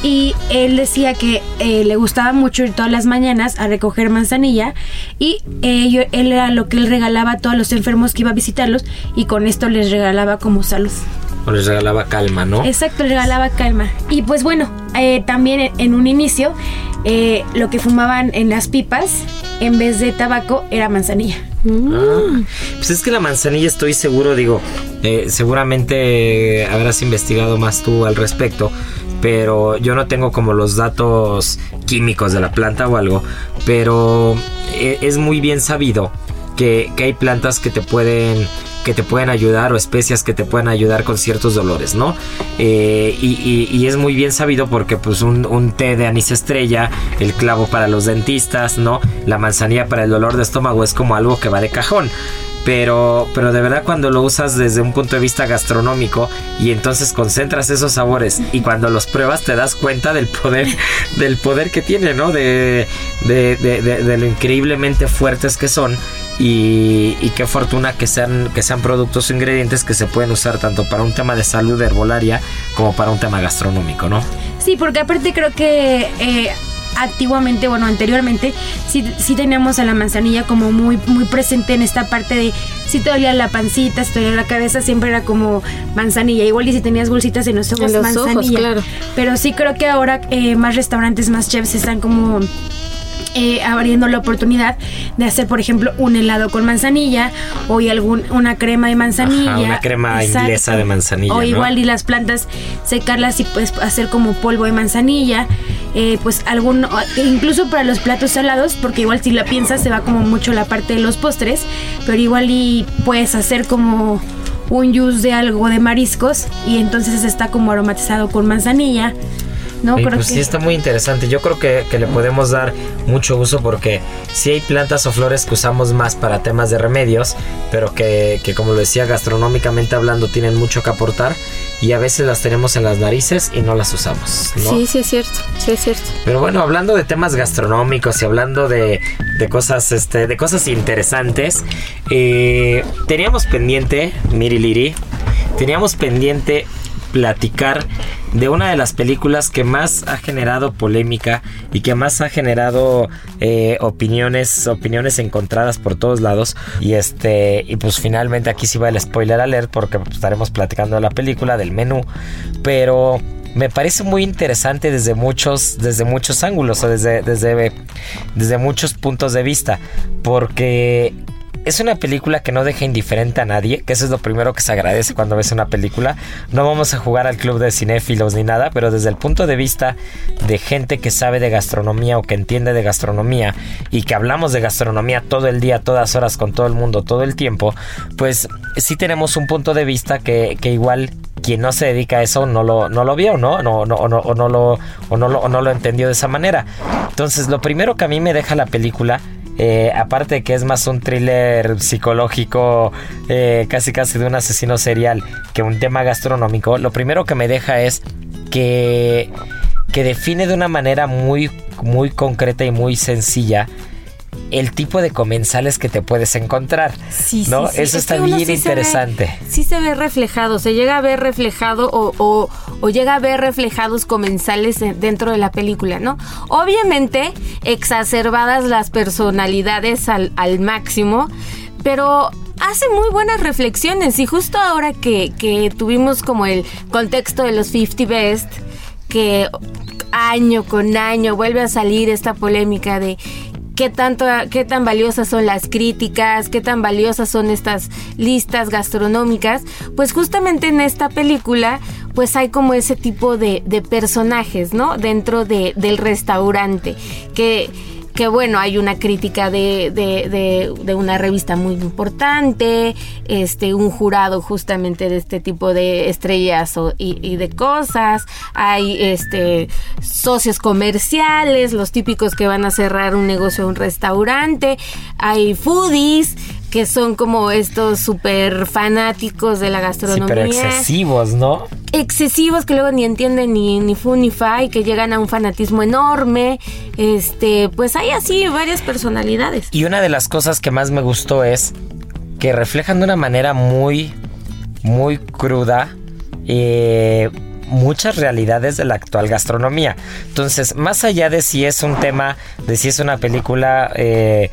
Speaker 5: Y él decía que eh, le gustaba mucho ir todas las mañanas a recoger manzanilla y eh, él era lo que él regalaba a todos los enfermos que iba a visitarlos y con esto les regalaba como salud.
Speaker 1: O les regalaba calma, ¿no?
Speaker 5: Exacto, le regalaba calma. Y pues bueno, eh, también en- un inicio eh, lo que fumaban en las pipas en vez de tabaco era manzanilla.
Speaker 1: Ah, pues es que la manzanilla estoy seguro, digo, eh, seguramente habrás investigado más tú al respecto, pero yo no tengo como los datos químicos de la planta o algo, pero eh, es muy bien sabido que, que hay plantas que te pueden que te pueden ayudar o especias que te pueden ayudar con ciertos dolores, ¿no? Eh, y, y- es muy bien sabido porque pues un, té de anís estrella, el clavo para los dentistas, ¿no? La manzanilla para el dolor de estómago es como algo que va de cajón. Pero, pero de verdad cuando lo usas desde un punto de vista gastronómico y entonces concentras esos sabores y cuando los pruebas te das cuenta del poder, del poder que tiene, ¿no? De- de- de lo increíblemente fuertes que son y, y qué fortuna que sean, que sean productos o ingredientes que se pueden usar tanto para un tema de salud herbolaria como para un tema gastronómico, ¿no?
Speaker 5: Sí, porque aparte creo que eh, antiguamente, bueno, anteriormente, sí, sí teníamos a la manzanilla como muy, muy presente en esta parte de si te dolía la pancita, si te dolía la cabeza, siempre era como manzanilla. Igual y si tenías bolsitas en los ojos,
Speaker 2: En los ojos,
Speaker 5: manzanilla.
Speaker 2: claro.
Speaker 5: Pero sí creo que ahora eh, más restaurantes, más chefs están como eh, abriendo la oportunidad de hacer, por ejemplo, un helado con manzanilla o y algún, una crema de manzanilla.
Speaker 1: Ajá, una crema inglesa de manzanilla,
Speaker 5: O
Speaker 1: ¿no?
Speaker 5: igual y las plantas secarlas y pues hacer como polvo de manzanilla. eh, pues algún, o- incluso para los platos salados, porque igual si la piensas se va como mucho la parte de los postres, pero igual y puedes hacer como un juice de algo de mariscos y entonces está como aromatizado con manzanilla. No, creo
Speaker 1: pues
Speaker 5: que
Speaker 1: sí, está muy interesante. Yo creo que, que le podemos dar mucho uso porque sí hay plantas o flores que usamos más para temas de remedios, pero que, que como lo decía, gastronómicamente hablando, tienen mucho que aportar y a veces las tenemos en las narices y no las usamos. ¿no?
Speaker 2: Sí, sí es cierto, sí es cierto.
Speaker 1: Pero bueno, hablando de temas gastronómicos y hablando de, de cosas, este, de cosas interesantes, eh, teníamos pendiente, Miri Liri, teníamos pendiente platicar de una de las películas que más ha generado polémica y que más ha generado eh, opiniones opiniones encontradas por todos lados. Y este y pues finalmente aquí sí va el spoiler alert porque estaremos platicando de la película del menú. Pero me parece muy interesante desde muchos desde muchos ángulos o desde desde desde muchos puntos de vista porque es una película que no deja indiferente a nadie, que eso es lo primero que se agradece cuando ves una película. No vamos a jugar al club de cinéfilos ni nada, pero desde el punto de vista de gente que sabe de gastronomía o que entiende de gastronomía y que hablamos de gastronomía todo el día, todas horas, con todo el mundo, todo el tiempo, pues sí tenemos un punto de vista que, igual quien no se dedica a eso no lo, no lo vio, ¿no? No, no, no, o no lo, no lo, o no lo entendió de esa manera. Entonces, lo primero que a mí me deja la película eh, aparte de que es más un thriller psicológico, eh, casi casi de un asesino serial, que un tema gastronómico, lo primero que me deja es que, que define de una manera muy, muy concreta y muy sencilla el tipo de comensales que te puedes encontrar.
Speaker 2: Sí,
Speaker 1: ¿no?
Speaker 2: sí, sí.
Speaker 1: Eso
Speaker 2: Es
Speaker 1: está bien
Speaker 2: sí se ve-
Speaker 1: interesante.
Speaker 2: sí se ve reflejado, se llega a ver reflejado o, o- o llega a ver reflejados comensales en- dentro de la película, ¿no? Obviamente exacerbadas las personalidades al, al máximo, pero hace muy buenas reflexiones y justo ahora que, que tuvimos como el contexto de los 50 Best, que año con año vuelve a salir esta polémica de qué tanto qué tan valiosas son las críticas, qué tan valiosas son estas listas gastronómicas, pues justamente en esta película pues hay como ese tipo de, de personajes, ¿no? Dentro de, del restaurante que que bueno, hay una crítica de, de, de- de una revista muy importante, este, un jurado justamente de este tipo de estrellas o- y, de cosas, hay este socios comerciales, los típicos que van a cerrar un negocio, un restaurante, hay foodies que son como estos súper fanáticos de la
Speaker 1: Sí,
Speaker 2: gastronomía
Speaker 1: pero excesivos, ¿no?
Speaker 2: excesivos que luego ni entienden ni, ni fu ni fa y que llegan a un fanatismo enorme. Este, pues hay así varias personalidades.
Speaker 1: Y una de las cosas que más me gustó es que reflejan de una manera muy, muy cruda eh, muchas realidades de la actual gastronomía. Entonces, más allá de si es un tema, de si es una película eh,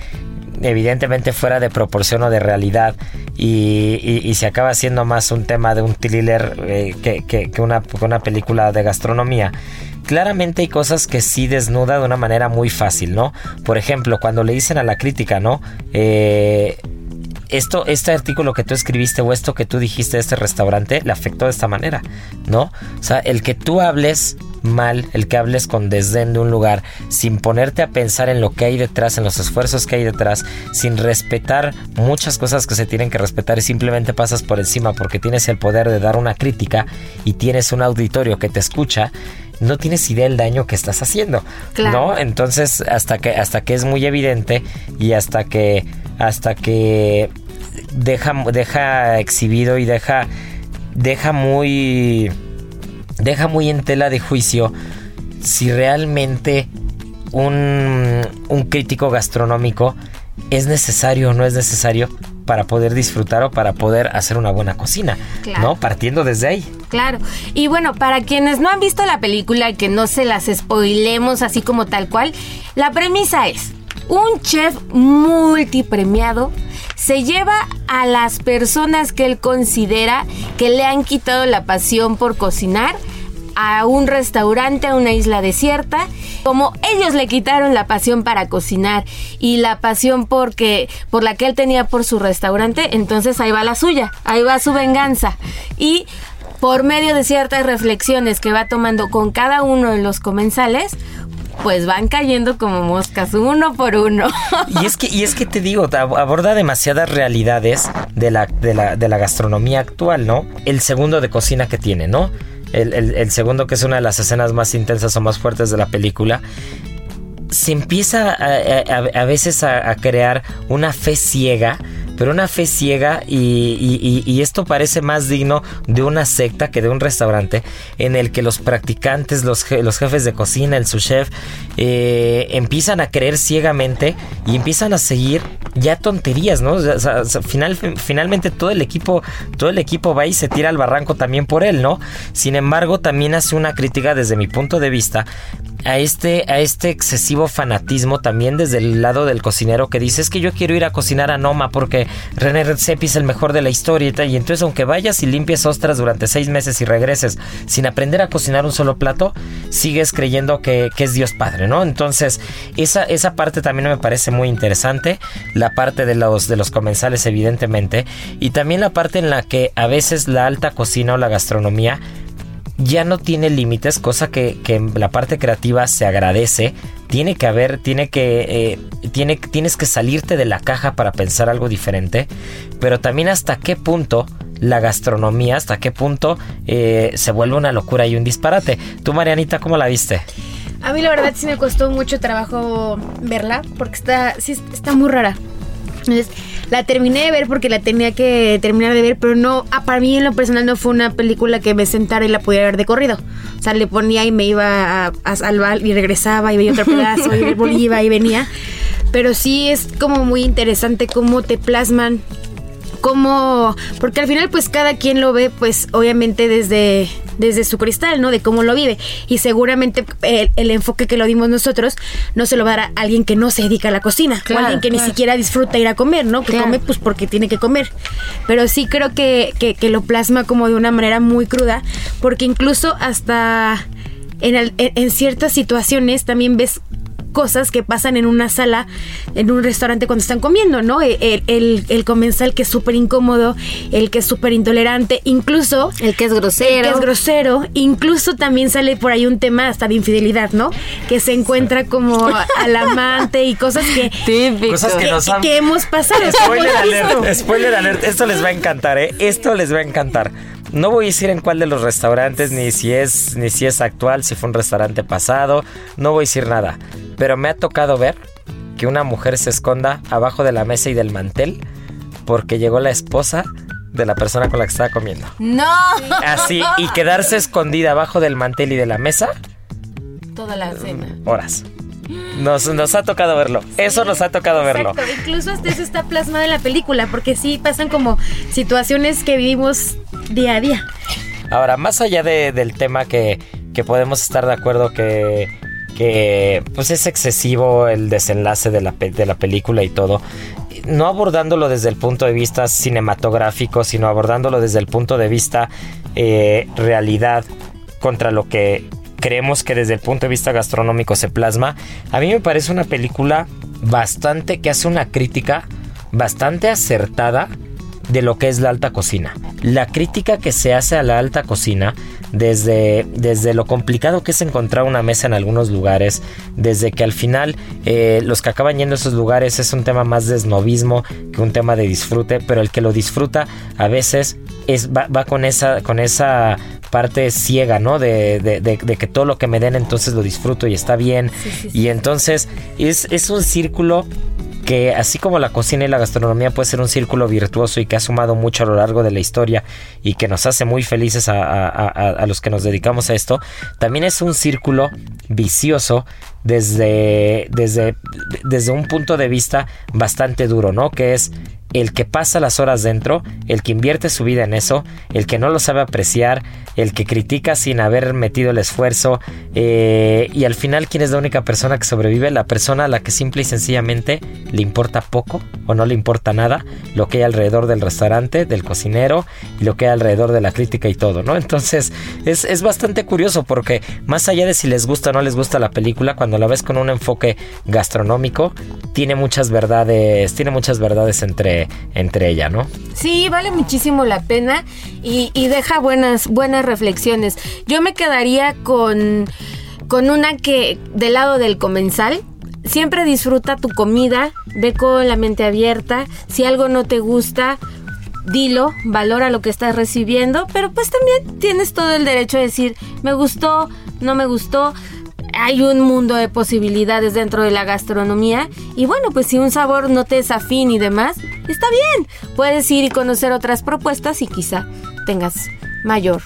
Speaker 1: evidentemente fuera de proporción o de realidad y, y- se acaba siendo más un tema de un thriller eh, que, que- que una, que una película de gastronomía. Claramente hay cosas que sí desnuda de una manera muy fácil, ¿no? Por ejemplo, cuando le dicen a la crítica, ¿no? Eh, esto, este artículo que tú escribiste o esto que tú dijiste de este restaurante le afectó de esta manera, ¿no? O sea, el que tú hables mal, el que hables con desdén de un lugar, sin ponerte a pensar en lo que hay detrás, en los esfuerzos que hay detrás, sin respetar muchas cosas que se tienen que respetar y simplemente pasas por encima porque tienes el poder de dar una crítica y tienes un auditorio que te escucha, no tienes idea del daño que estás haciendo,
Speaker 2: Claro.
Speaker 1: ¿no? Entonces, hasta que hasta que es muy evidente y hasta que hasta que deja deja exhibido y deja deja muy deja muy en tela de juicio si realmente un, un crítico gastronómico es necesario o no es necesario para poder disfrutar o para poder hacer una buena cocina,
Speaker 2: Claro.
Speaker 1: ¿no? Partiendo desde ahí.
Speaker 2: Claro. Y bueno, para quienes no han visto la película y que no se las spoilemos así como tal cual, la premisa es, un chef multipremiado se lleva a las personas que él considera que le han quitado la pasión por cocinar a un restaurante, a una isla desierta, como ellos le quitaron la pasión para cocinar y la pasión porque por la que él tenía por su restaurante, entonces ahí va la suya, ahí va su venganza. Y por medio de ciertas reflexiones que va tomando con cada uno de los comensales, pues van cayendo como moscas uno por uno.
Speaker 1: Y es que, y es que te digo, ab- aborda demasiadas realidades de la, de, la, de la gastronomía actual, ¿no? El segundo de cocina que tiene, ¿no? El, segundo que es una de las escenas más intensas o más fuertes de la película. Se empieza a, a- veces a crear una fe ciega, pero una fe ciega y, esto parece más digno de una secta que de un restaurante en el que los practicantes, los, je- los jefes de cocina, el sous chef, eh, empiezan a creer ciegamente y empiezan a seguir ya tonterías, ¿no? Final, finalmente todo el equipo, todo el equipo va y se tira al barranco también por él, ¿no? Sin embargo, también hace una crítica desde mi punto de vista a este, a este excesivo fanatismo también desde el lado del cocinero que dice es que yo quiero ir a cocinar a Noma porque René Redzepi es el mejor de la historia y tal. Y entonces aunque vayas y limpies ostras durante seis meses y regreses sin aprender a cocinar un solo plato, sigues creyendo que, que es Dios Padre, ¿no? Entonces esa, esa parte también me parece muy interesante, la parte de los, de los comensales evidentemente, y también la parte en la que a veces la alta cocina o la gastronomía ya no tiene límites, cosa que, que en la parte creativa se agradece. Tiene que haber, tiene que, eh, tiene, tienes que salirte de la caja para pensar algo diferente, pero también hasta qué punto la gastronomía, hasta qué punto eh, se vuelve una locura y un disparate. Tú, Marianita, ¿cómo la viste?
Speaker 5: A mí la verdad sí me costó mucho trabajo verla porque está, sí, está muy rara. Entonces, la terminé de ver porque la tenía que terminar de ver, pero no, ah, para mí en lo personal no fue una película que me sentara y la pudiera ver de corrido. O sea, le ponía y me iba a, a salvar y regresaba y veía otro pedazo y volvía y venía. pero sí es como muy interesante cómo te plasman cómo, porque al final pues cada quien lo ve pues obviamente desde, desde su cristal, ¿no? De cómo lo vive. Y seguramente el, enfoque que lo dimos nosotros no se lo va a dar a alguien que no se dedica a la cocina, o alguien que ni siquiera disfruta ir a comer, ¿no? Que come pues porque tiene que comer. Pero sí creo que, que, lo plasma como de una manera muy cruda, porque incluso hasta... En, en, ciertas situaciones también ves cosas que pasan en una sala, en un restaurante cuando están comiendo, ¿no? El, el, comensal que es súper incómodo, el que es súper intolerante, incluso...
Speaker 2: El que es grosero.
Speaker 5: El que es grosero, incluso también sale por ahí un tema hasta de infidelidad, ¿no? Que se encuentra como al amante y cosas que...
Speaker 1: Cosas que, nos han...
Speaker 5: que hemos pasado.
Speaker 1: Spoiler alert, spoiler alert, esto les va a encantar, ¿eh? Esto les va a encantar. No voy a decir en cuál de los restaurantes, ni si es, ni si es actual, si fue un restaurante pasado. No voy a decir nada. Pero me ha tocado ver que una mujer se esconda abajo de la mesa y del mantel porque llegó la esposa de la persona con la que estaba comiendo.
Speaker 2: No.
Speaker 1: Así, y quedarse escondida abajo del mantel y de la mesa.
Speaker 2: Toda la cena.
Speaker 1: Horas. Nos, nos ha tocado verlo. Eso nos ha tocado verlo.
Speaker 5: Incluso hasta eso está plasmado en la película, porque sí pasan como situaciones que vivimos día a día.
Speaker 1: Ahora, más allá del tema que, podemos estar de acuerdo que, que pues es excesivo el desenlace de la, de la película y todo, no abordándolo desde el punto de vista cinematográfico, sino abordándolo desde el punto de vista eh, realidad contra lo que creemos que desde el punto de vista gastronómico se plasma, a mí me parece una película bastante que hace una crítica bastante acertada de lo que es la alta cocina. La crítica que se hace a la alta cocina, desde, desde lo complicado que es encontrar una mesa en algunos lugares, desde que al final eh, los que acaban yendo a esos lugares es un tema más de snobismo que un tema de disfrute, pero el que lo disfruta a veces es, va, con, esa, con esa parte ciega, ¿no? De, de, que todo lo que me den entonces lo disfruto y está bien. y entonces es, es un círculo que así como la cocina y la gastronomía puede ser un círculo virtuoso y que ha sumado mucho a lo largo de la historia y que nos hace muy felices a, los que nos dedicamos a esto, también es un círculo vicioso desde, desde, desde un punto de vista bastante duro, ¿no? Que es el que pasa las horas dentro, el que invierte su vida en eso, el que no lo sabe apreciar, el que critica sin haber metido el esfuerzo eh, y al final quién es la única persona que sobrevive, la persona a la que simple y sencillamente le importa poco o no le importa nada lo que hay alrededor del restaurante, del cocinero y lo que hay alrededor de la crítica y todo, ¿no? Entonces es, es bastante curioso porque más allá de si les gusta o no les gusta la película, cuando la ves con un enfoque gastronómico, tiene muchas verdades, tiene muchas verdades entre entre, ella, ¿no?
Speaker 2: Sí, vale muchísimo la pena y, deja buenas, buenas reflexiones. Yo me quedaría con, con una que del lado del comensal, siempre disfruta tu comida, ve con la mente abierta, si algo no te gusta, dilo, valora lo que estás recibiendo, pero pues también tienes todo el derecho a decir, me gustó, no me gustó hay un mundo de posibilidades dentro de la gastronomía y bueno, pues si un sabor no te es afín y demás, está bien. Puedes ir y conocer otras propuestas y quizá tengas mayor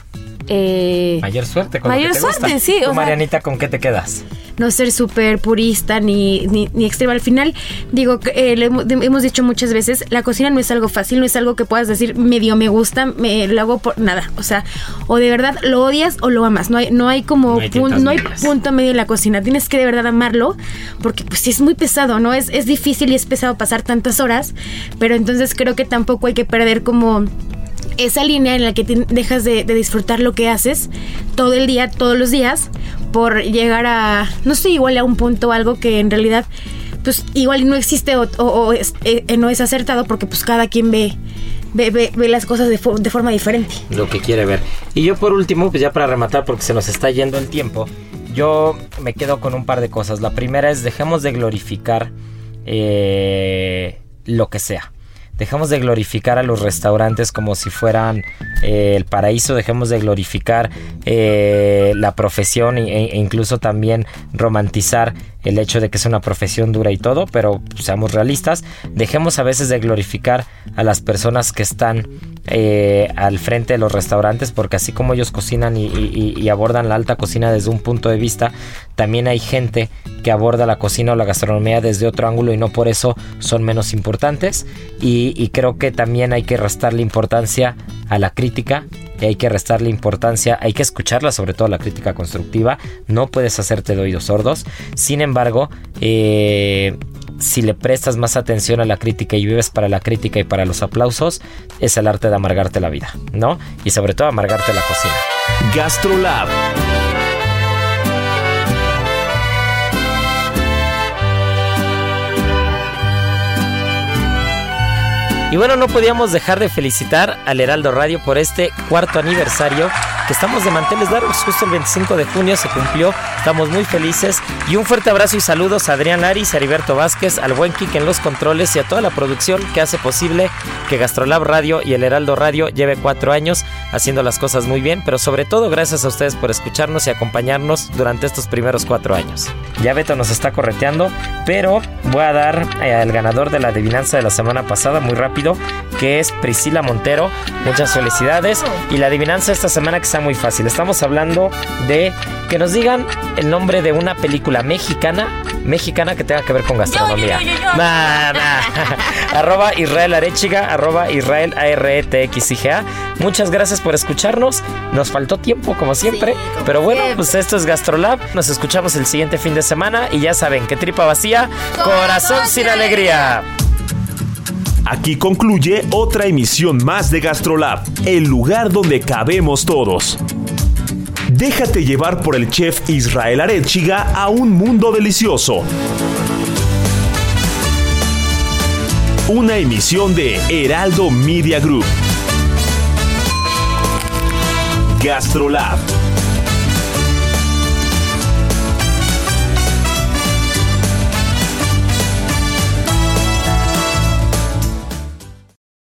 Speaker 1: eh, mayor suerte con
Speaker 2: mayor suerte, sí.
Speaker 1: Marianita, ¿con qué te quedas?
Speaker 5: no ser súper purista ni, ni, ni, extrema. Al final, digo, eh, hemos dicho muchas veces, la cocina no es algo fácil, no es algo que puedas decir medio me gusta, me lo hago por nada. O sea, o de verdad lo odias o lo amas. No hay, no hay como no hay, punto medio en la cocina. Tienes que de verdad amarlo, porque pues es muy pesado, ¿no? Es, es difícil y es pesado pasar tantas horas, pero entonces creo que tampoco hay que perder como esa línea en la que dejas de, disfrutar lo que haces todo el día, todos los días, por llegar a, no sé, igual a un punto algo que en realidad, pues igual no existe o, eh, no es acertado porque pues cada quien ve, ve, las cosas de, de, forma diferente.
Speaker 1: Lo que quiere ver. Y yo por último, pues ya para rematar porque se nos está yendo el tiempo, yo me quedo con un par de cosas. La primera es dejemos de glorificar eh, lo que sea. Dejemos de glorificar a los restaurantes como si fueran eh, el paraíso, dejemos de glorificar eh, la profesión e, e, incluso también romantizar el hecho de que es una profesión dura y todo, pero seamos realistas, dejemos a veces de glorificar a las personas que están eh, al frente de los restaurantes, porque así como ellos cocinan y, abordan la alta cocina desde un punto de vista, también hay gente que aborda la cocina o la gastronomía desde otro ángulo y no por eso son menos importantes. Y, creo que también hay que restarle importancia a la crítica y hay que restarle importancia, hay que escucharla, sobre todo la crítica constructiva. No puedes hacerte de oídos sordos. Sin embargo, eh, si le prestas más atención a la crítica y vives para la crítica y para los aplausos, es el arte de amargarte la vida, ¿no? Y sobre todo amargarte la cocina.
Speaker 3: GastroLab
Speaker 1: Y bueno, no podíamos dejar de felicitar al Heraldo Radio por este cuarto aniversario estamos de manteles largos. Justo el 25 de junio se cumplió. Estamos muy felices. Y un fuerte abrazo y saludos a Adrián Laris, a Heriberto Vázquez, al buen Kik en los controles y a toda la producción que hace posible que Gastrolab Radio y el Heraldo Radio lleve cuatro años haciendo las cosas muy bien. Pero sobre todo, gracias a ustedes por escucharnos y acompañarnos durante estos primeros cuatro años. Ya Beto nos está correteando, pero voy a dar eh, al ganador de la adivinanza de la semana pasada muy rápido que es Priscila Montero. Muchas felicidades. Y la adivinanza esta semana que está muy fácil. Estamos hablando de que nos digan el nombre de una película mexicana, mexicana que tenga que ver con gastronomía. arroba Israel Arechiga, arroba Israel a r e t x i g -A. Muchas gracias por escucharnos. Nos faltó tiempo, como siempre. pero bueno, pues esto es Gastrolab. Nos escuchamos el siguiente fin de semana. Y ya saben que tripa vacía, corazón sin alegría.
Speaker 3: Aquí concluye otra emisión más de Gastrolab, el lugar donde cabemos todos. Déjate llevar por el chef Israel Arechiga a un mundo delicioso. Una emisión de Heraldo Media Group. Gastrolab